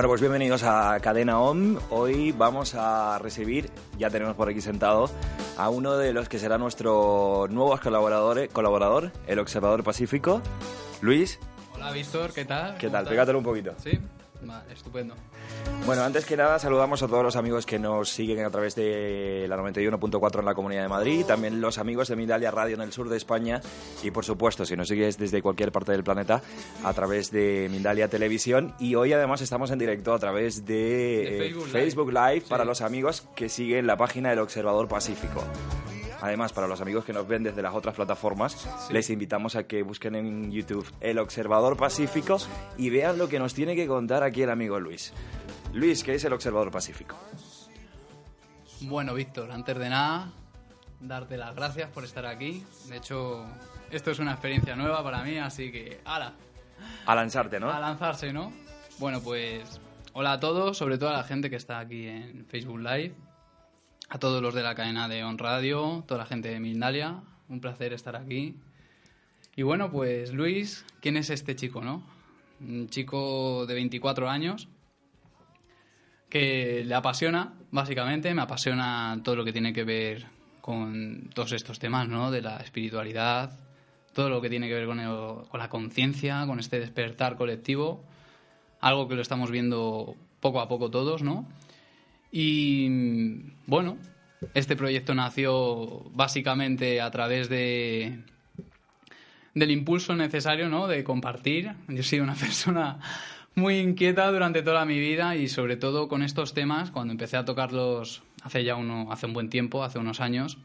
Bueno, pues bienvenidos a Cadena OM. Hoy vamos a recibir, ya tenemos por aquí sentado, a uno de los que será nuestro nuevo colaborador, colaborador el Observador Pacífico, Luis. Hola, Víctor, ¿qué tal? ¿Qué tal? Pégatelo un poquito. Sí, estupendo. Bueno, antes que nada saludamos a todos los amigos que nos siguen a través de la 91.4 en la Comunidad de Madrid, también los amigos de Mindalia Radio en el sur de España y por supuesto si nos sigues desde cualquier parte del planeta a través de Mindalia Televisión y hoy además estamos en directo a través de, De eh, Facebook Live. Live para Sí. los amigos que siguen la página del Observador Pacífico. Además, para los amigos que nos ven desde las otras plataformas, les invitamos a que busquen en YouTube El Observador Pacífico y vean lo que nos tiene que contar aquí el amigo Luis. Luis, ¿qué es el Observador Pacífico? Bueno, Víctor, antes de nada, darte las gracias por estar aquí. De hecho, esto es una experiencia nueva para mí, así que, ¡hala! A lanzarte, ¿no? A lanzarse, ¿no? Bueno, pues, hola a todos, sobre todo a la gente que está aquí en Facebook Live, a todos los de la cadena de On Radio, toda la gente de Mindalia, un placer estar aquí. Y bueno, pues Luis, ¿quién es este chico, no? Un chico de 24 años que le apasiona, básicamente, me apasiona todo lo que tiene que ver con todos estos temas, ¿no? De la espiritualidad, todo lo que tiene que ver con, el- con la conciencia, con este despertar colectivo, algo que lo estamos viendo poco a poco todos, ¿no? Y bueno, este proyecto nació básicamente a través de del impulso necesario, ¿no? De compartir. Yo he sido una persona muy inquieta durante toda mi vida y sobre todo con estos temas, cuando empecé a tocarlos hace ya uno, hace un buen tiempo, hace unos años,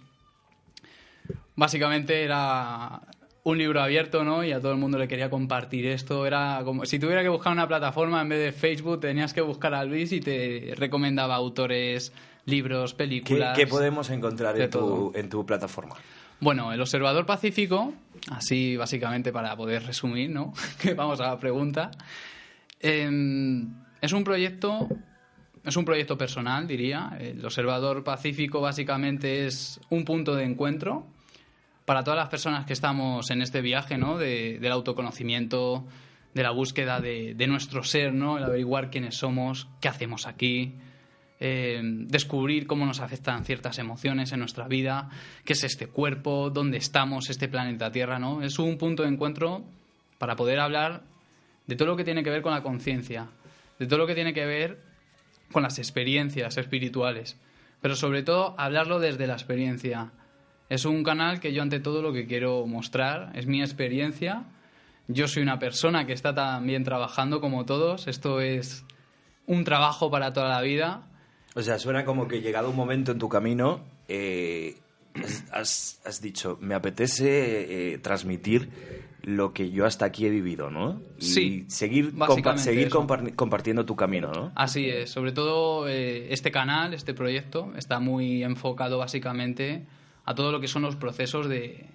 básicamente era un libro abierto, ¿no? Y a todo el mundo le quería compartir esto. Era como si tuviera que buscar una plataforma en vez de Facebook, tenías que buscar a Luis y te recomendaba autores, libros, ¿Qué, películas. qué podemos encontrar en tu, en tu plataforma? Bueno, el Observador Pacífico, así básicamente para poder resumir, ¿no? que vamos a la pregunta. Eh, es un proyecto, es un proyecto personal, diría. El Observador Pacífico básicamente es un punto de encuentro para todas las personas que estamos en este viaje, ¿no? De- del autoconocimiento, de la búsqueda de, de nuestro ser, ¿no? El averiguar quiénes somos, qué hacemos aquí, eh, descubrir cómo nos afectan ciertas emociones en nuestra vida, qué es este cuerpo, dónde estamos, este planeta Tierra, ¿no? Es un punto de encuentro para poder hablar de todo lo que tiene que ver con la conciencia, de todo lo que tiene que ver con las experiencias espirituales, pero sobre todo hablarlo desde la experiencia. Es un canal que yo ante todo lo que quiero mostrar es mi experiencia. Yo soy una persona que está también trabajando como todos. Esto es un trabajo para toda la vida. O sea, suena como que llegado un momento en tu camino, eh, has, has- dicho, me apetece eh, transmitir lo que yo hasta aquí he vivido, ¿no? Y Sí, seguir, compa- seguir compartiendo tu camino, ¿no? Así es, sobre todo eh, este canal, este proyecto, está muy enfocado básicamente a todo lo que son los procesos de,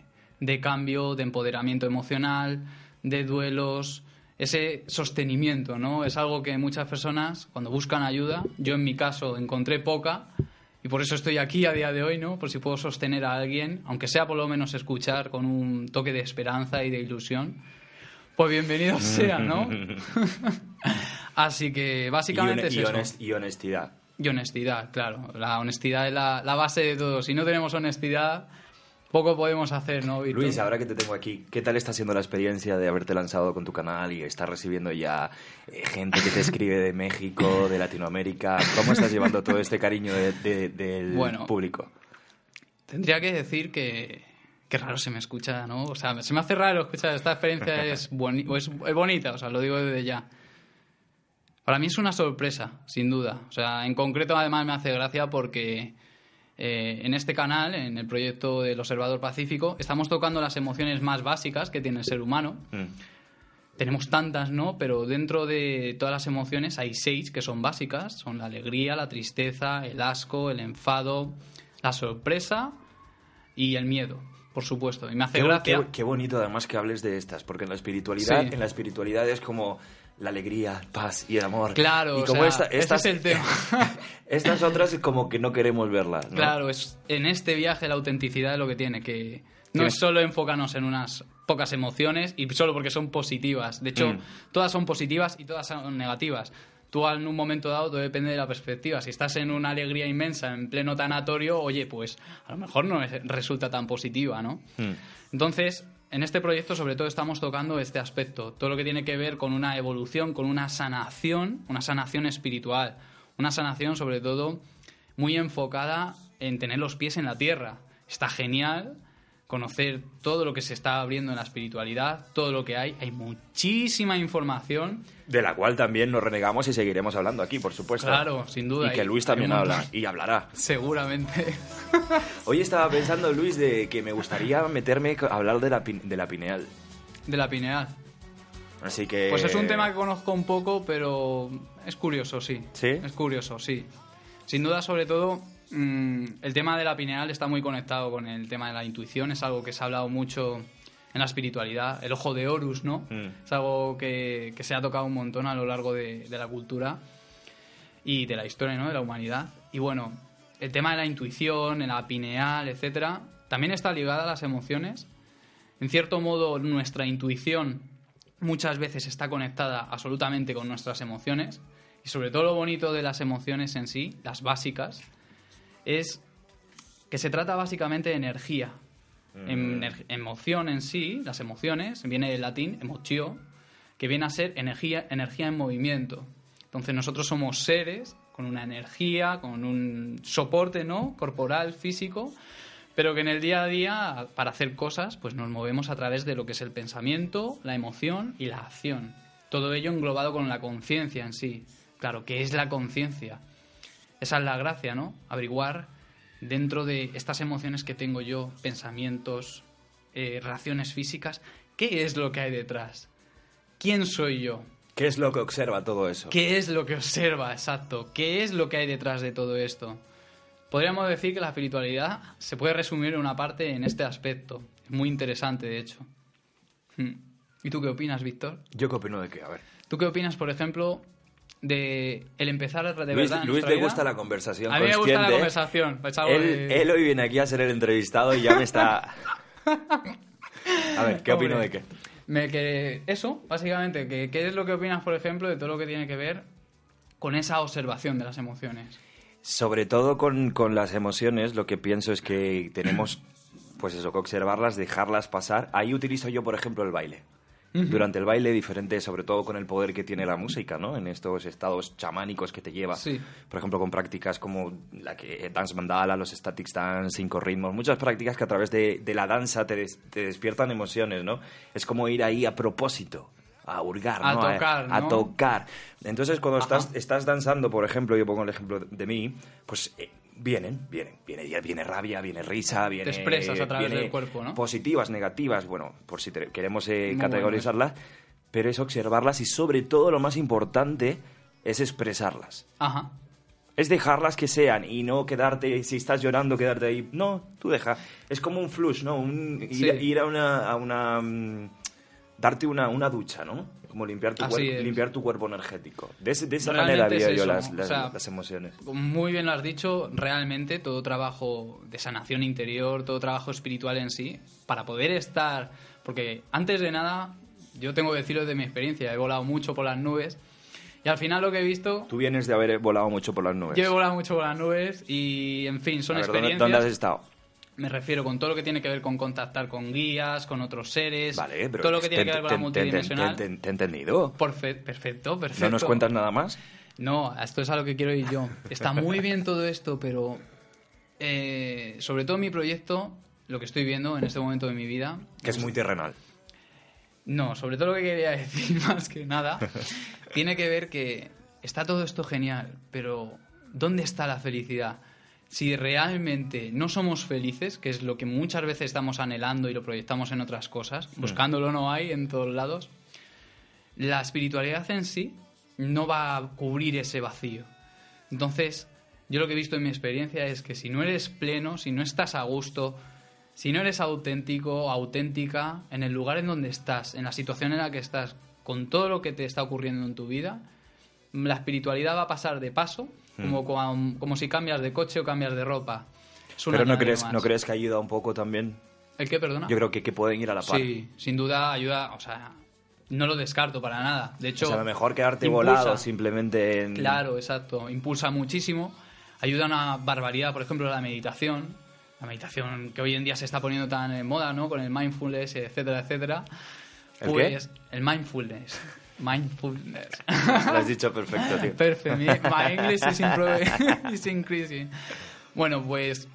de cambio, de empoderamiento emocional, de duelos, ese sostenimiento, ¿no? Es algo que muchas personas, cuando buscan ayuda, yo en mi caso encontré poca, y por eso estoy aquí a día de hoy, ¿no? Por si puedo sostener a alguien, aunque sea por lo menos escuchar con un toque de esperanza y de ilusión, pues bienvenido sea, ¿no? Así que Y, básicamente es eso. y honestidad. Y honestidad, claro. La honestidad es la, la base de todo. Si no tenemos honestidad, poco podemos hacer, ¿no? Luis, ahora que te tengo aquí, ¿qué tal está siendo la experiencia de haberte lanzado con tu canal y estar recibiendo ya eh, gente que te escribe de México, de Latinoamérica? ¿Cómo estás llevando todo este cariño de- de- del Bueno. público? Tendría que decir que... Qué raro se me escucha, ¿no? O sea, se me hace raro escuchar. Esta experiencia es, boni- es, es bonita, o sea, lo digo desde ya. Para mí es una sorpresa, sin duda. O sea, en concreto, además, me hace gracia porque eh, en este canal, en el proyecto del Observador Pacífico, estamos tocando las emociones más básicas que tiene el ser humano. Mm. Tenemos tantas, ¿no? Pero dentro de todas las emociones hay seis que son básicas. Son la alegría, la tristeza, el asco, el enfado, la sorpresa y el miedo, por supuesto. Y me hace Qué, gracia... qué- qué bonito además que hables de estas, porque en la espiritualidad, Sí. en la espiritualidad es como la alegría, paz y el amor. Claro, y o como sea, esta- ese estas, es el tema. estas otras como que no queremos verlas. ¿no? Claro, es en este viaje la autenticidad es lo que tiene, que no es solo enfocarnos en unas pocas emociones y solo porque son positivas. De hecho, Mm. todas son positivas y todas son negativas. tú en un momento dado todo depende de la perspectiva. Si estás en una alegría inmensa, en pleno tanatorio, oye, pues a lo mejor no es- resulta tan positiva, ¿no? Hmm. Entonces, en este proyecto sobre todo estamos tocando este aspecto, todo lo que tiene que ver con una evolución, con una sanación, una sanación espiritual, una sanación sobre todo muy enfocada en tener los pies en la tierra. Está genial conocer todo lo que se está abriendo en la espiritualidad, todo lo que hay, hay muchísima información. De la cual también nos renegamos y seguiremos hablando aquí, por supuesto. Claro, sin duda. Y que Luis también habla y hablará. Seguramente. Hoy estaba pensando, Luis, de que me gustaría meterme a hablar de la, de la pineal. De la pineal. Así que... Pues es un tema que conozco un poco, pero es curioso, sí. ¿Sí? Es curioso, sí. Sin duda, sobre todo, mm, el tema de la pineal está muy conectado con el tema de la intuición. Es algo que se ha hablado mucho en la espiritualidad. El ojo de Horus, ¿no? Mm. Es algo que, que se ha tocado un montón a lo largo de, de la cultura y de la historia, ¿no? De la humanidad. Y bueno, el tema de la intuición, la pineal, etcétera, también está ligada a las emociones. En cierto modo, nuestra intuición muchas veces está conectada absolutamente con nuestras emociones. Y sobre todo lo bonito de las emociones en sí, las básicas, es que se trata básicamente de energía. Ener- emoción en sí, las emociones, viene del latín emotio, que viene a ser energía, energía en movimiento. Entonces nosotros somos seres con una energía, con un soporte ¿no? corporal, físico, pero que en el día a día, para hacer cosas, pues nos movemos a través de lo que es el pensamiento, la emoción y la acción. Todo ello englobado con la conciencia en sí. Claro, ¿qué es la conciencia? Esa es la gracia, ¿no? Averiguar dentro de estas emociones que tengo yo, pensamientos, eh, reacciones físicas, ¿qué es lo que hay detrás? ¿Quién soy yo? ¿Qué es lo que observa todo eso? ¿Qué es lo que observa? Exacto. ¿Qué es lo que hay detrás de todo esto? Podríamos decir que la espiritualidad se puede resumir en una parte en este aspecto. Es muy interesante, de hecho. Hmm. ¿Y tú qué opinas, Víctor? ¿Yo qué opino de qué? A ver. ¿Tú qué opinas, por ejemplo, de el empezar de Luis, verdad Luis le gusta la conversación A mí me gusta la consciente. conversación. es algo Él, de- él hoy viene aquí a ser el entrevistado y ya me está... A ver, ¿qué opino de qué? Me que eso, básicamente, que qué es lo que opinas, por ejemplo, de todo lo que tiene que ver con esa observación de las emociones. Sobre todo con, con las emociones, lo que pienso es que tenemos, pues eso, que observarlas, dejarlas pasar. Ahí utilizo yo, por ejemplo, el baile. Durante el baile, diferente, sobre todo con el poder que tiene la música, ¿no? En estos estados chamánicos que te lleva. Sí. Por ejemplo, con prácticas como la que Dance Mandala, los Statics Dance, Cinco Ritmos, muchas prácticas que a través de, de la danza te, des- te despiertan emociones, ¿no? Es como ir ahí a propósito, a hurgar, A ¿no? tocar, a, ¿no? tocar. Entonces, cuando Ajá. estás, estás danzando, por ejemplo, yo pongo el ejemplo de mí, pues eh, vienen, vienen, viene, viene rabia, viene risa, viene... expresas a través viene del cuerpo, ¿no? Positivas, negativas, bueno, por si te- queremos eh, categorizarlas, pero es observarlas y sobre todo lo más importante es expresarlas. Ajá. Es dejarlas que sean y no quedarte, si estás llorando, quedarte ahí. No, tú deja. Es como un flush, ¿no? Un, ir, Sí. ir a una... A una mm, darte una, una ducha, ¿no? Como limpiar tu, cuerpo, es. limpiar tu cuerpo energético. De, de esa Realmente manera es veo yo eso, las, ¿no? O las- sea, las emociones. Muy bien lo has dicho, realmente todo trabajo de sanación interior, todo trabajo espiritual en sí, para poder estar, porque antes de nada, yo tengo que decirlo de mi experiencia, he volado mucho por las nubes y al final lo que he visto, Tú vienes de haber volado mucho por las nubes. yo he volado mucho por las nubes y en fin, son ver, ¿dónde- experiencias, ¿dónde, has estado? Me refiero con todo lo que tiene que ver con contactar con guías, con otros seres, Vale, pero... todo lo que tiene que ver con la multidimensional. te- he entendido. Perfecto, perfecto. ¿No nos cuentas nada más? No, esto es a lo que quiero ir yo. Está muy bien todo esto, pero eh, sobre todo mi proyecto, lo que estoy viendo en este momento de mi vida, Que es muy terrenal. no, sobre todo lo que quería decir más que nada, tiene que ver que está todo esto genial, pero ¿dónde está la felicidad? Si realmente no somos felices, que es lo que muchas veces estamos anhelando y lo proyectamos en otras cosas, buscándolo no hay en todos lados, la espiritualidad en sí no va a cubrir ese vacío. Entonces, yo lo que he visto en mi experiencia es que si no eres pleno, si no estás a gusto, si no eres auténtico auténtica en el lugar en donde estás, en la situación en la que estás, con todo lo que te está ocurriendo en tu vida, la espiritualidad va a pasar de paso, como, cuan- como si cambias de coche o cambias de ropa. Pero ¿no crees, más. ¿no crees que ayuda un poco también? ¿El qué, perdona? Yo creo que, que pueden ir a la par. Sí, sin duda ayuda, o sea, no lo descarto para nada. De hecho, o sea, a lo mejor quedarte impulsa. volado simplemente en... Claro, exacto. Impulsa muchísimo. Ayuda a una barbaridad, por ejemplo, la meditación. La meditación que hoy en día se está poniendo tan en moda, ¿no? Con el mindfulness, etcétera, etcétera. ¿El Pues el mindfulness. Mindfulness. Lo has dicho perfecto, tío. Perfect. Mi- My English is, is increasing. Bueno, pues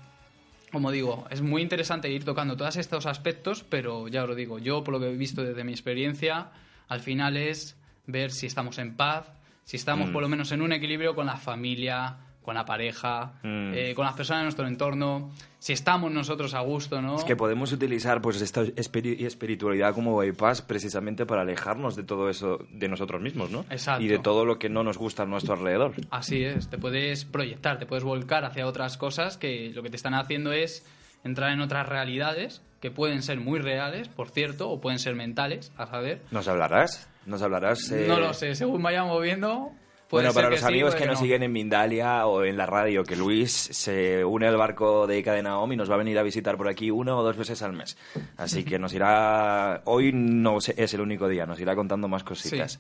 como digo, es muy interesante ir tocando todos estos aspectos, pero ya os lo digo, yo por lo que he visto desde mi experiencia, al final es ver si estamos en paz, si estamos Mm. por lo menos en un equilibrio con la familia, con la pareja, Mm. eh, con las personas de nuestro entorno, si estamos nosotros a gusto, ¿no? Es que podemos utilizar pues esta espiri- espiritualidad como bypass precisamente para alejarnos de todo eso de nosotros mismos, ¿no? Exacto. Y de todo lo que no nos gusta a nuestro alrededor. Así es, te puedes proyectar, te puedes volcar hacia otras cosas que lo que te están haciendo es entrar en otras realidades que pueden ser muy reales, por cierto, o pueden ser mentales, a saber. ¿Nos hablarás? ¿Nos hablarás? eh? No lo sé, según vayamos viendo. Puede Bueno, para los amigos que nos no. siguen en Mindalia o en la radio, que Luis se une al barco de Cadenaom y nos va a venir a visitar por aquí una o dos veces al mes. Así que nos irá... Hoy no es el único día, nos irá contando más cositas. Sí.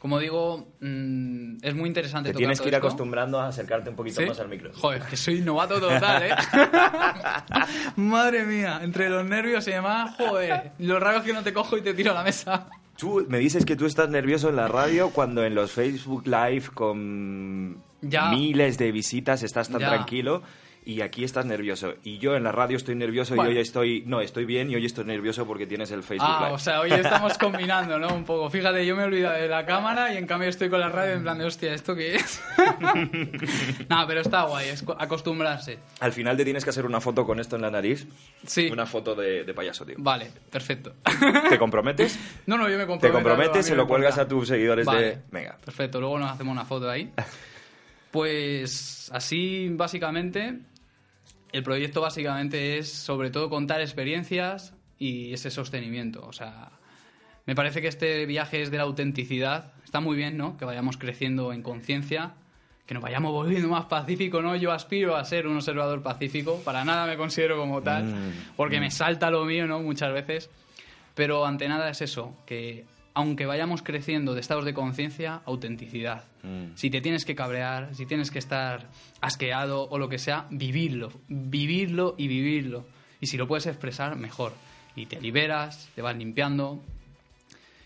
Como digo, mm, es muy interesante Te tocar tienes todo que ir esto. acostumbrando a acercarte un poquito ¿Sí? más al micro. Joder, que soy novato total, ¿eh? Madre mía, entre los nervios y demás, joder. Lo raro es que no te cojo y te tiro a la mesa. Tú me dices que tú estás nervioso en la radio cuando en los Facebook Live con Ya. miles de visitas estás tan Ya. tranquilo y aquí estás nervioso. Y yo en la radio estoy nervioso Bueno. y hoy estoy... No, estoy bien y hoy estoy nervioso porque tienes el Facebook Ah, Live. o sea, hoy estamos combinando, ¿no? Un poco. Fíjate, yo me he olvidado de la cámara y en cambio estoy con la radio en plan de, hostia, ¿esto qué es? no, pero está guay, es co- acostumbrarse. Al final te tienes que hacer una foto con esto en la nariz. Sí. Una foto de, de payaso, tío. Vale, perfecto. ¿Te comprometes? no, no, yo me Te comprometo. comprometes, a mí se lo cuelgas a tus seguidores Vale, de... Venga. Perfecto, luego nos hacemos una foto ahí. Pues así, básicamente, el proyecto básicamente es sobre todo contar experiencias y ese sostenimiento. O sea, me parece que este viaje es de la autenticidad. Está muy bien, ¿no? Que vayamos creciendo en conciencia, que nos vayamos volviendo más pacíficos, ¿no? Yo aspiro a ser un observador pacífico. Para nada me considero como tal, Mm, porque me salta lo mío, ¿no? Muchas veces. Pero ante nada es eso, que aunque vayamos creciendo de estados de conciencia, autenticidad. Mm. Si te tienes que cabrear, si tienes que estar asqueado o lo que sea, vivirlo, vivirlo y vivirlo. Y si lo puedes expresar, mejor. Y te liberas, te vas limpiando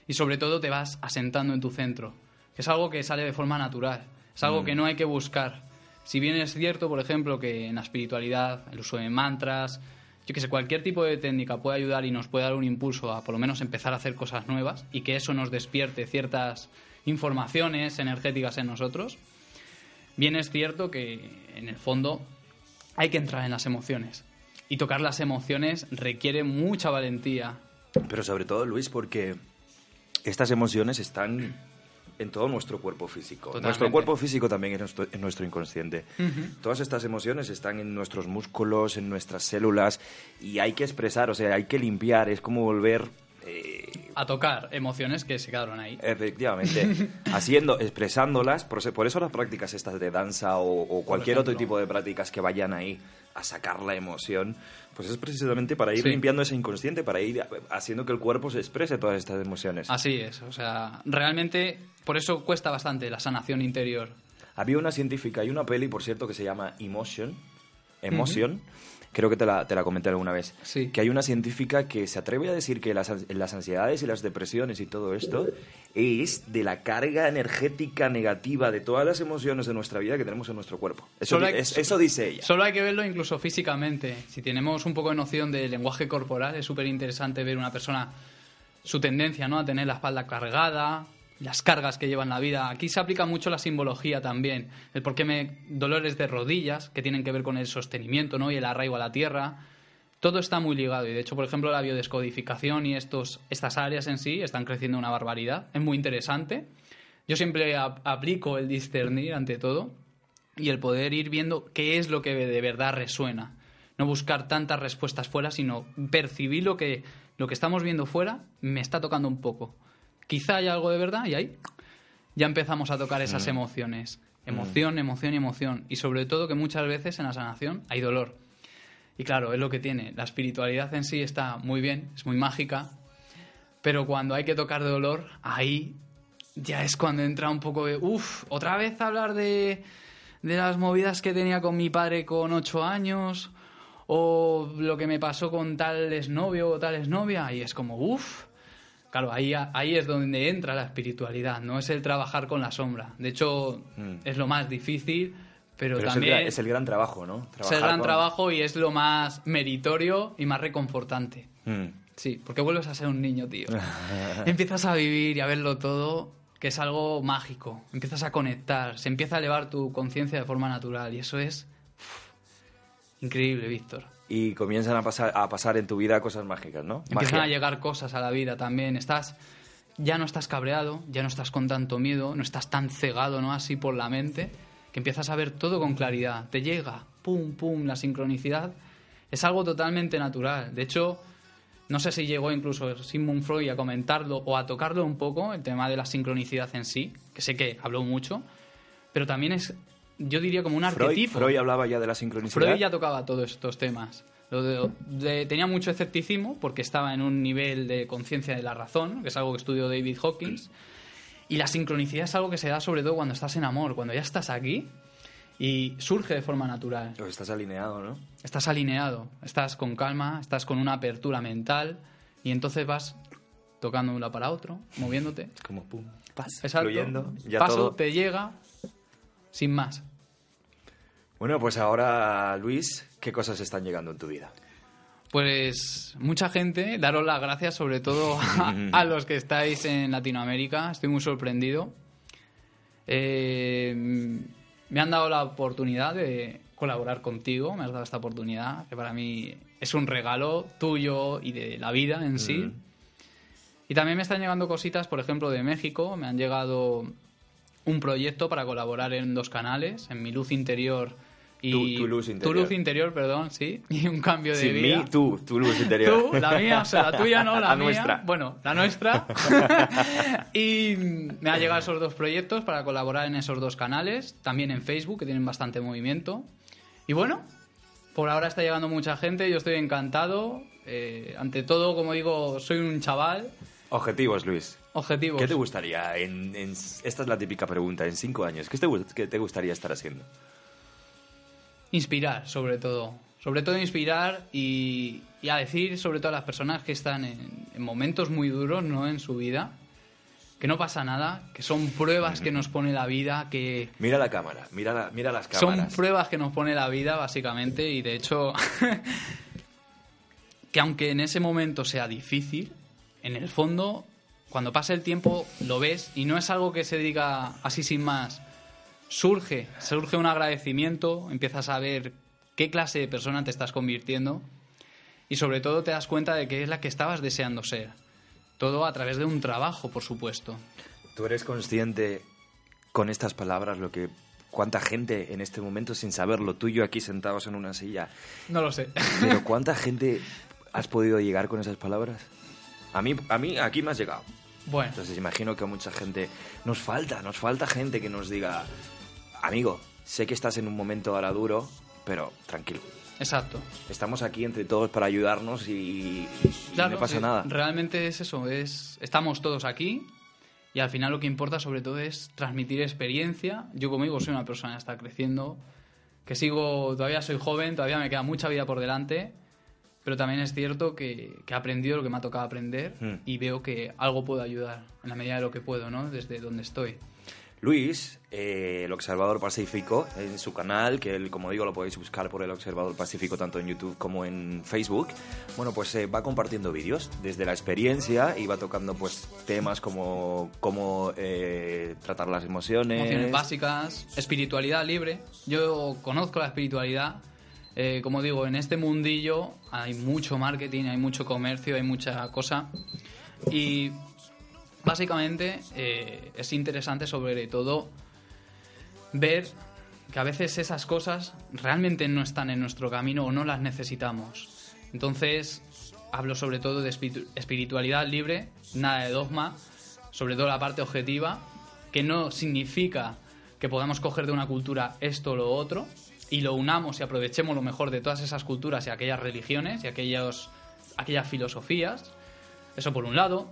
y sobre todo te vas asentando en tu centro, que es algo que sale de forma natural, es algo Mm. que no hay que buscar. Si bien es cierto, por ejemplo, que en la espiritualidad, el uso de mantras, yo que sé, cualquier tipo de técnica puede ayudar y nos puede dar un impulso a por lo menos empezar a hacer cosas nuevas y que eso nos despierte ciertas informaciones energéticas en nosotros, bien es cierto que en el fondo hay que entrar en las emociones. Y tocar las emociones requiere mucha valentía. Pero sobre todo, Luis, porque estas emociones están en todo nuestro cuerpo físico. Totalmente. Nuestro cuerpo físico también es nuestro inconsciente. Todas estas emociones están en nuestros músculos, en nuestras células, y hay que expresar, o sea, hay que limpiar, es como volver... eh, A tocar emociones que se quedaron ahí. Efectivamente, haciendo, expresándolas, por, por eso las prácticas estas de danza o, o cualquier otro tipo de prácticas que vayan ahí a sacar la emoción, pues es precisamente para ir Sí. limpiando ese inconsciente, para ir haciendo que el cuerpo se exprese todas estas emociones. Así es, o sea, realmente por eso cuesta bastante la sanación interior. Había una científica, hay una peli, por cierto, que se llama Emotion, Emotion, creo que te la, te la comenté alguna vez, Sí. que hay una científica que se atreve a decir que las, las ansiedades y las depresiones y todo esto es de la carga energética negativa de todas las emociones de nuestra vida que tenemos en nuestro cuerpo. Eso, Solo di- hay- es- eso dice ella. Solo hay que verlo incluso físicamente. Si tenemos un poco de noción del lenguaje corporal, es súper interesante ver una persona, su tendencia ¿no? a tener la espalda cargada, las cargas que lleva en la vida. Aquí se aplica mucho la simbología también. El por qué me dolores de rodillas, que tienen que ver con el sostenimiento ¿no? y el arraigo a la tierra. Todo está muy ligado y de hecho, por ejemplo, la biodescodificación y estos, estas áreas en sí están creciendo una barbaridad. Es muy interesante. Yo siempre ap- aplico el discernir ante todo y el poder ir viendo qué es lo que de verdad resuena. No buscar tantas respuestas fuera, sino percibir lo que, lo que estamos viendo fuera me está tocando un poco. Quizá haya algo de verdad y ahí ya empezamos a tocar esas emociones. Emoción, emoción y emoción. Y sobre todo que muchas veces en la sanación hay dolor. Y claro, es lo que tiene. La espiritualidad en sí está muy bien, es muy mágica, Pero cuando hay que tocar de dolor, ahí ya es cuando entra un poco de, uff, otra vez hablar de, de las movidas que tenía con mi padre con ocho años, o lo que me pasó con tal exnovio o tal exnovia, y es como, uff. Claro, ahí, ahí es donde entra la espiritualidad, no es el trabajar con la sombra. De hecho, Mm. es lo más difícil, pero, Pero es el, también es el gran trabajo, ¿no? es el gran con- trabajo y es lo más meritorio y más reconfortante. Mm. Sí, porque vuelves a ser un niño, tío. Empiezas a vivir y a verlo todo, que es algo mágico. Empiezas a conectar, se empieza a elevar tu conciencia de forma natural y eso es uf, increíble, Víctor. Y comienzan a pasar, a pasar en tu vida cosas mágicas, ¿no? Empiezan Magia. a llegar cosas a la vida también. Estás, ya no estás cabreado, ya no estás con tanto miedo, no estás tan cegado, ¿no? Así por la mente, que empiezas a ver todo con claridad. Te llega, pum, pum, la sincronicidad. Es algo totalmente natural. De hecho, no sé si llegó incluso Sigmund Freud a comentarlo o a tocarlo un poco, el tema de la sincronicidad en sí, que sé que habló mucho, pero también es, yo diría como un Freud, arquetipo. Freud hablaba ya de la sincronicidad. Freud ya tocaba todos estos temas. Lo de- de- tenía mucho escepticismo porque estaba en un nivel de conciencia de la razón, que es algo que estudió David Hawkins. Y la sincronicidad es algo que se da sobre todo cuando estás en amor, cuando ya estás aquí y surge de forma natural. Pues estás alineado, ¿no? Estás alineado, estás con calma, estás con una apertura mental y entonces vas tocando de un lado para otro, moviéndote. Es como pum, pas, fluyendo. Ya Paso, todo. te llega sin más. Bueno, pues ahora, Luis, ¿qué cosas están llegando en tu vida? Pues mucha gente, daros las gracias sobre todo a, a los que estáis en Latinoamérica, estoy muy sorprendido. Eh, me han dado la oportunidad de colaborar contigo, me has dado esta oportunidad, que para mí es un regalo tuyo y de la vida en sí. Mm. Y también me están llegando cositas, por ejemplo, de México, me han llegado un proyecto para colaborar en dos canales, en Mi Luz Interior y... Tu- Tu Luz Interior. Tu Luz Interior, perdón, sí, y un cambio de Sin vida. mí, tú, tu luz interior. Tú, la mía, o sea, la tuya no, la, La mía. nuestra. Bueno, la nuestra. y me han llegado esos dos proyectos para colaborar en esos dos canales, también en Facebook, que tienen bastante movimiento. Y bueno, por ahora está llegando mucha gente, yo estoy encantado. Eh, ante todo, como digo, soy un chaval. Objetivos, Luis. Objetivos. ¿Qué te gustaría? En, en- esta es la típica pregunta. En cinco años, ¿qué te, qué te gustaría estar haciendo? Inspirar, sobre todo. Sobre todo inspirar y, y a decir, sobre todo a las personas que están en, en momentos muy duros, ¿no? En su vida, que no pasa nada, que son pruebas que nos pone la vida, que Mira la cámara, mira, la- mira las son cámaras. pruebas que nos pone la vida, básicamente, y de hecho, que aunque en ese momento sea difícil, en el fondo, cuando pasa el tiempo, lo ves y no es algo que se diga así sin más. Surge, surge un agradecimiento, empiezas a ver qué clase de persona te estás convirtiendo y sobre todo te das cuenta de que es la que estabas deseando ser. Todo a través de un trabajo, por supuesto. ¿Tú eres consciente con estas palabras lo que cuánta gente en este momento sin saberlo tú y yo aquí sentados en una silla, No lo sé. pero cuánta gente has podido llegar con esas palabras? A mí a mí aquí me has llegado. Bueno, Entonces imagino que a mucha gente nos falta, nos falta gente que nos diga, amigo, sé que estás en un momento ahora duro, pero tranquilo. exacto. Estamos aquí entre todos para ayudarnos y, y Claro, no pasa eh, nada. Realmente es eso, es estamos todos aquí y al final lo que importa sobre todo es transmitir experiencia. Yo como digo soy una persona que está creciendo, que sigo, todavía soy joven, todavía me queda mucha vida por delante, pero también es cierto que, que he aprendido lo que me ha tocado aprender Hmm. y veo que algo puedo ayudar en la medida de lo que puedo, ¿no? Desde donde estoy. Luis, eh, el Observador Pacífico, en su canal, que él, como digo, lo podéis buscar por el Observador Pacífico tanto en YouTube como en Facebook, bueno, pues eh, va compartiendo vídeos desde la experiencia y va tocando pues temas como cómo eh, tratar las emociones. Emociones básicas, espiritualidad libre. Yo conozco la espiritualidad. Eh, como digo, en este mundillo hay mucho marketing, hay mucho comercio, hay mucha cosa. Y básicamente eh, es interesante sobre todo ver que a veces esas cosas realmente no están en nuestro camino o no las necesitamos. Entonces, hablo sobre todo de espiritu- espiritualidad libre, nada de dogma, sobre todo la parte objetiva, que no significa que podamos coger de una cultura esto o lo otro y lo unamos y aprovechemos lo mejor de todas esas culturas y aquellas religiones y aquellos, aquellas filosofías. Eso por un lado.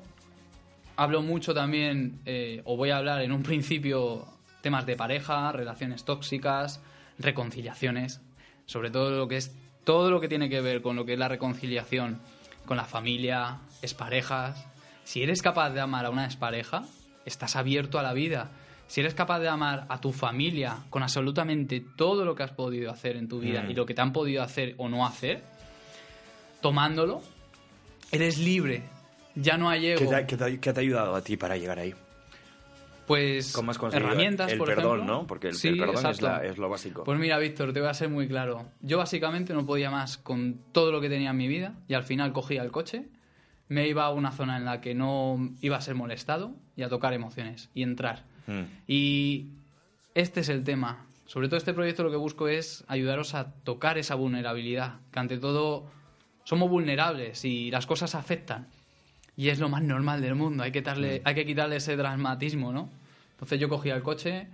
hablo mucho también, eh, o voy a hablar en un principio, temas de pareja, relaciones tóxicas, reconciliaciones, sobre todo lo que es todo lo que tiene que ver con lo que es la reconciliación con la familia, parejas. Si eres capaz de amar a una pareja, estás abierto a la vida. Si eres capaz de amar a tu familia con absolutamente todo lo que has podido hacer en tu vida Mm. y lo que te han podido hacer o no hacer, tomándolo, eres libre. Ya no hay ¿Qué ego. te, qué te- qué te ha ayudado a ti para llegar ahí? Pues ¿Cómo has herramientas, el por perdón, ejemplo. no? Porque el, Sí, el perdón es, la- es lo básico. Pues mira, Víctor, te voy a ser muy claro. Yo básicamente no podía más con todo lo que tenía en mi vida y al final cogía el coche, me iba a una zona en la que no iba a ser molestado y a tocar emociones y entrar. Mm. Y este es el tema. Sobre todo este proyecto lo que busco es ayudaros a tocar esa vulnerabilidad, que ante todo somos vulnerables y las cosas afectan. Y es lo más normal del mundo, hay que, darle, hay que quitarle ese dramatismo, ¿no? Entonces yo cogía el coche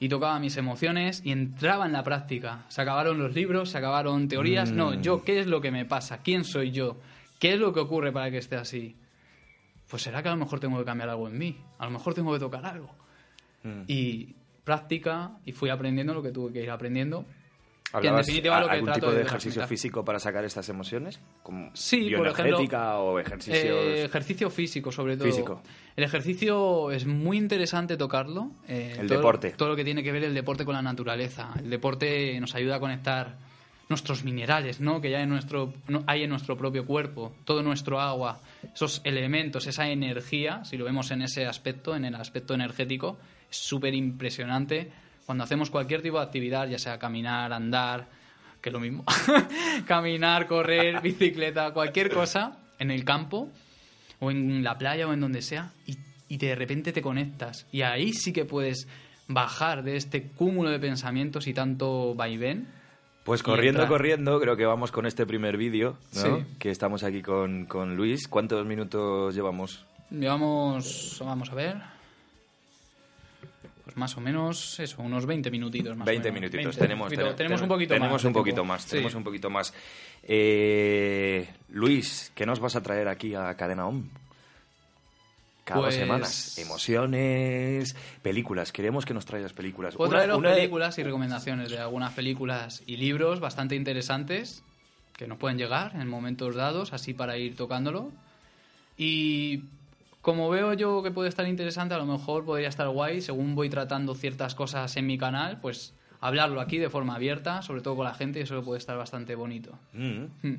y tocaba mis emociones y entraba en la práctica. Se acabaron los libros, se acabaron teorías. No, Mm. yo, ¿qué es lo que me pasa? ¿Quién soy yo? ¿Qué es lo que ocurre para que esté así? Pues será que a lo mejor tengo que cambiar algo en mí. A lo mejor tengo que tocar algo. Mm. Y práctica y fui aprendiendo lo que tuve que ir aprendiendo. que en ¿Hablabas definitiva lo que algún trato tipo de de ejercicio físico para sacar estas emociones? Como Sí, por ejemplo, o ejercicios... Eh, ejercicio físico, sobre todo. Físico. El ejercicio es muy interesante tocarlo. eh, El todo- deporte. Todo lo que tiene que ver el deporte con la naturaleza. El deporte nos ayuda a conectar nuestros minerales, ¿no? Que ya en nuestro, no- hay en nuestro propio cuerpo. Todo nuestro agua, esos elementos, esa energía, si lo vemos en ese aspecto, en el aspecto energético, es súper impresionante. Cuando hacemos cualquier tipo de actividad, ya sea caminar, andar, que es lo mismo, caminar, correr, bicicleta, cualquier cosa, en el campo, o en la playa o en donde sea y, y de repente te conectas y ahí sí que puedes bajar de este cúmulo de pensamientos y tanto vaivén. Pues corriendo, corriendo, creo que vamos con este primer vídeo, ¿no? Sí. Que estamos aquí con, con Luis. ¿Cuántos minutos llevamos? Llevamos, vamos a ver, pues más o menos eso, unos 20 minutitos más 20 o menos. minutitos. 20. Tenemos, tenemos ten- un poquito tenemos más. de un poquito más. Sí. Tenemos un poquito más. Eh, Luis, ¿qué nos vas a traer aquí a Cadena OM? Cada Pues- dos semanas. Emociones, películas. Queremos que nos traigas películas. Puedo Una- traeros una películas y recomendaciones de algunas películas y libros bastante interesantes que nos pueden llegar en momentos dados, así para ir tocándolo. Y como veo yo que puede estar interesante, a lo mejor podría estar guay, según voy tratando ciertas cosas en mi canal, pues hablarlo aquí de forma abierta, sobre todo con la gente, y eso puede estar bastante bonito. Mm. Hmm.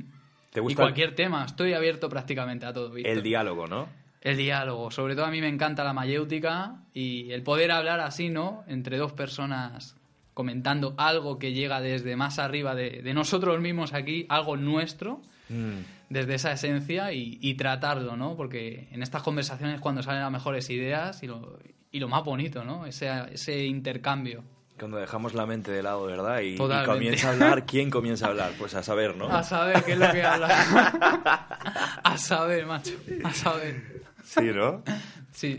¿Te Y gusta cualquier tema, estoy abierto prácticamente a todo. Víctor. el diálogo, no? El diálogo, sobre todo a mí me encanta la mayéutica y el poder hablar así, ¿no? Entre dos personas comentando algo que llega desde más arriba de, de nosotros mismos aquí, algo nuestro, Mm. desde esa esencia y, y tratarlo, ¿no? Porque en estas conversaciones es cuando salen las mejores ideas y lo, y lo más bonito, ¿no? Ese, ese intercambio. Cuando dejamos la mente de lado, ¿verdad? Y, y comienza a hablar, ¿quién comienza a hablar? Pues a saber, ¿no? A saber qué es lo que habla. a saber, macho. A saber. Sí, ¿no? Sí.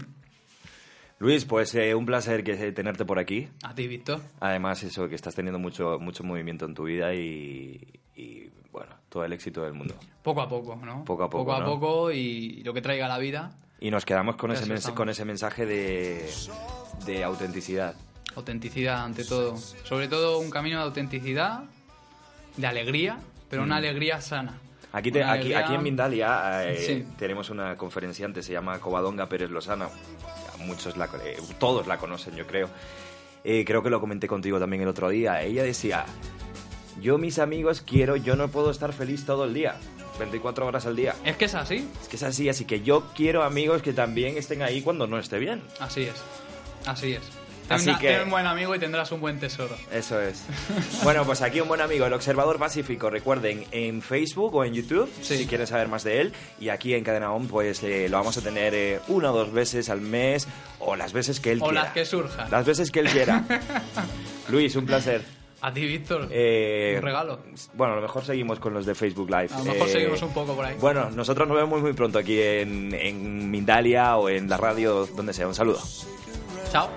Luis, pues eh, un placer que, tenerte por aquí. A ti, Víctor. Además, eso, que estás teniendo mucho, mucho movimiento en tu vida y, y, bueno, todo el éxito del mundo. Poco a poco, ¿no? Poco a poco, Poco a ¿no? poco y lo que traiga la vida. Y nos quedamos con, ese, mens- estamos. con ese mensaje de, de autenticidad. Autenticidad ante todo. Sobre todo un camino de autenticidad, de alegría, pero una alegría sana. Aquí, te- aquí, aquí en Mindalia eh, Sí. tenemos una conferenciante, se llama Covadonga Pérez Lozana. Muchos la, eh, todos la conocen, yo creo. Eh, creo que lo comenté contigo también el otro día. Ella decía, yo mis amigos quiero, yo no puedo estar feliz todo el día, 24 horas al día. Es que es así. Es que es así, así que yo quiero amigos que también estén ahí cuando no esté bien. Así es. Así es. Así Ten una- que- ten un buen amigo y tendrás un buen tesoro. Eso es. bueno, pues aquí un buen amigo, el Observador Pacífico. Recuerden, en Facebook o en YouTube, Sí. si quieren saber más de él. Y aquí en Cadena On, pues eh, lo vamos a tener eh, una o dos veces al mes, o las veces que él O quiera. las que surjan. Las veces que él quiera. Luis, un placer. A ti, Víctor. Eh, Un regalo. Bueno, a lo mejor seguimos con los de Facebook Live. A lo mejor Eh, seguimos un poco por ahí. Bueno, nosotros nos vemos muy pronto aquí en, en Mindalia o en la radio, donde sea. Un saludo. Chao.